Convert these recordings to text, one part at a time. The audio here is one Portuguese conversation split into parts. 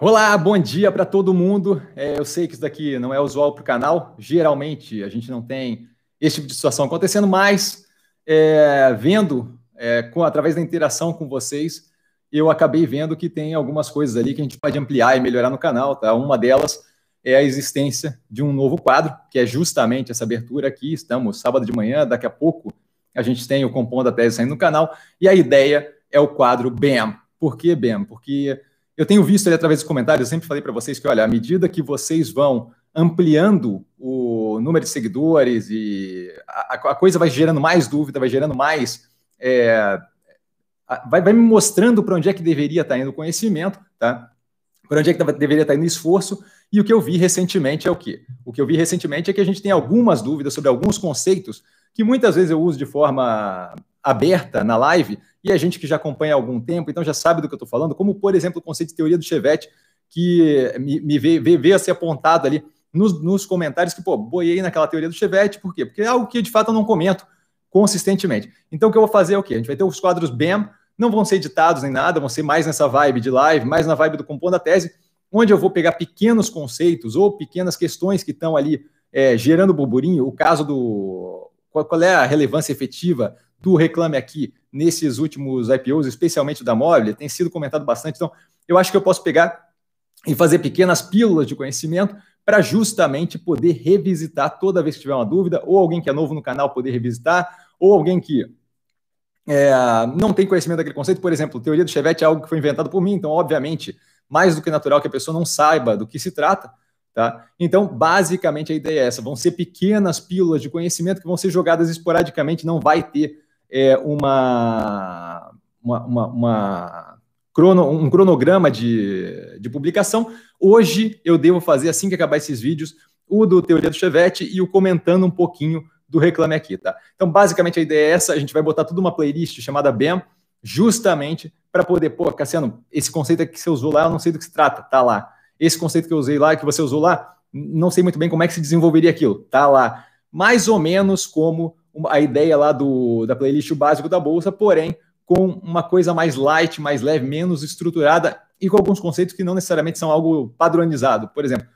Olá, bom dia para todo mundo. É, eu sei que isso daqui não é usual para o canal. Geralmente a gente não tem esse tipo de situação acontecendo, mas é, vendo é, com, através da interação com vocês, eu acabei vendo que tem algumas coisas ali que a gente pode ampliar e melhorar no canal. Tá? Uma delas é a existência de um novo quadro, que é justamente essa abertura aqui. Estamos sábado de manhã, daqui a pouco a gente tem o Compondo a Tese saindo no canal, e a ideia é o quadro BAM. Por que BAM? Porque eu tenho visto ali através dos comentários, eu sempre falei para vocês que, olha, à medida que vocês vão ampliando o número de seguidores e a, a coisa vai gerando mais dúvida, vai gerando mais. É, vai, vai, me mostrando para onde é que deveria estar tá indo o conhecimento, tá? Para onde é que deveria estar tá indo o esforço. E o que eu vi recentemente é o quê? O que eu vi recentemente é que a gente tem algumas dúvidas sobre alguns conceitos que muitas vezes eu uso de forma aberta na live, e a gente que já acompanha há algum tempo, então já sabe do que eu estou falando, como, por exemplo, o conceito de teoria do Chevette, que me, me veio, veio, a ser apontado ali nos, nos, comentários, que, pô, boiei naquela teoria do Chevette, por quê? Porque é algo que, de fato, eu não comento consistentemente. Então, o que eu vou fazer é o quê? A gente vai ter os quadros BEM, não vão ser editados nem nada, vão ser mais nessa vibe de live, mais na vibe do Compondo a Tese, onde eu vou pegar pequenos conceitos ou pequenas questões que estão ali é, gerando burburinho. O caso do... Qual é a relevância efetiva do Reclame Aqui nesses últimos IPOs, especialmente da Mobile, tem sido comentado bastante. Então, eu acho que eu posso pegar e fazer pequenas pílulas de conhecimento para justamente poder revisitar toda vez que tiver uma dúvida, ou alguém que é novo no canal poder revisitar, ou alguém que é, não tem conhecimento daquele conceito. Por exemplo, teoria do Chevette é algo que foi inventado por mim, então, obviamente, mais do que natural que a pessoa não saiba do que se trata. Tá? Então, basicamente, a ideia é essa: vão ser pequenas pílulas de conhecimento que vão ser jogadas esporadicamente, não vai ter é, uma, uma, uma, uma crono, um cronograma de, de publicação. Hoje eu devo fazer, assim que acabar esses vídeos, o do Teoria do Chevette e o comentando um pouquinho do Reclame Aqui, tá? Então, basicamente, a ideia é essa, a gente vai botar tudo uma playlist chamada BEM, justamente para poder, pô, Cassiano, esse conceito que você usou lá, eu não sei do que se trata, tá lá. Esse conceito que eu usei lá, que você usou lá, não sei muito bem como é que se desenvolveria aquilo, tá lá. Mais ou menos como a ideia lá do, da playlist básico da bolsa, porém com uma coisa mais light, mais leve, menos estruturada e com alguns conceitos que não necessariamente são algo padronizado. Por exemplo,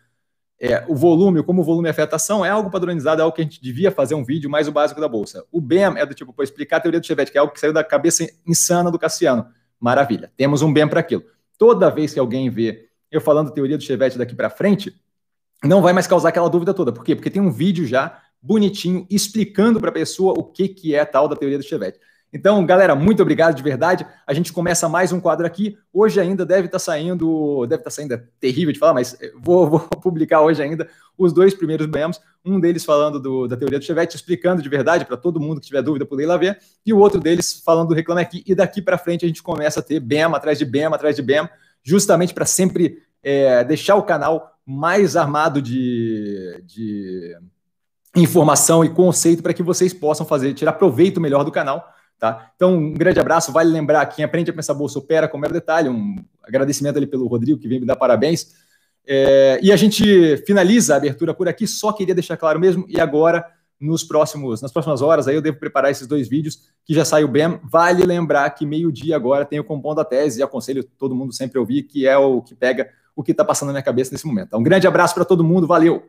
é, o volume, como o volume afeta a ação, é algo padronizado, é algo que a gente devia fazer um vídeo mais o básico da bolsa. O BEM é do tipo, para explicar a teoria do Chevette, que é algo que saiu da cabeça insana do Cassiano. Maravilha, temos um BEM para aquilo. Toda vez que alguém vê eu falando teoria do Chevette daqui para frente, não vai mais causar aquela dúvida toda. Por quê? Porque tem um vídeo já bonitinho, explicando para a pessoa o que, que é tal da teoria do Chevette. Então, galera, muito obrigado de verdade. A gente começa mais um quadro aqui. Hoje ainda deve estar tá saindo, deve estar tá saindo, é terrível de falar, mas vou, vou, publicar hoje ainda os dois primeiros BEMs. Um deles falando do, da teoria do Chevette, explicando de verdade para todo mundo que tiver dúvida poder ir lá ver. E o outro deles falando do Reclame Aqui. E daqui para frente a gente começa a ter BEM atrás de BEM atrás de BEM, justamente para sempre é, deixar o canal mais armado de, de informação e conceito para que vocês possam fazer, tirar proveito melhor do canal. Tá? Então, um grande abraço. Vale lembrar, quem aprende a pensar bolsa opera com mero detalhe. Um agradecimento ali pelo Rodrigo, que vem me dar parabéns. É, e a gente finaliza a abertura por aqui. Só queria deixar claro mesmo. E agora, nos próximos, nas próximas horas, aí eu devo preparar esses dois vídeos que já saiu bem. Vale lembrar que meio-dia agora tem o compondo da tese. E aconselho todo mundo sempre a ouvir, que é o que pega o que está passando na minha cabeça nesse momento. Então, um grande abraço para todo mundo. Valeu!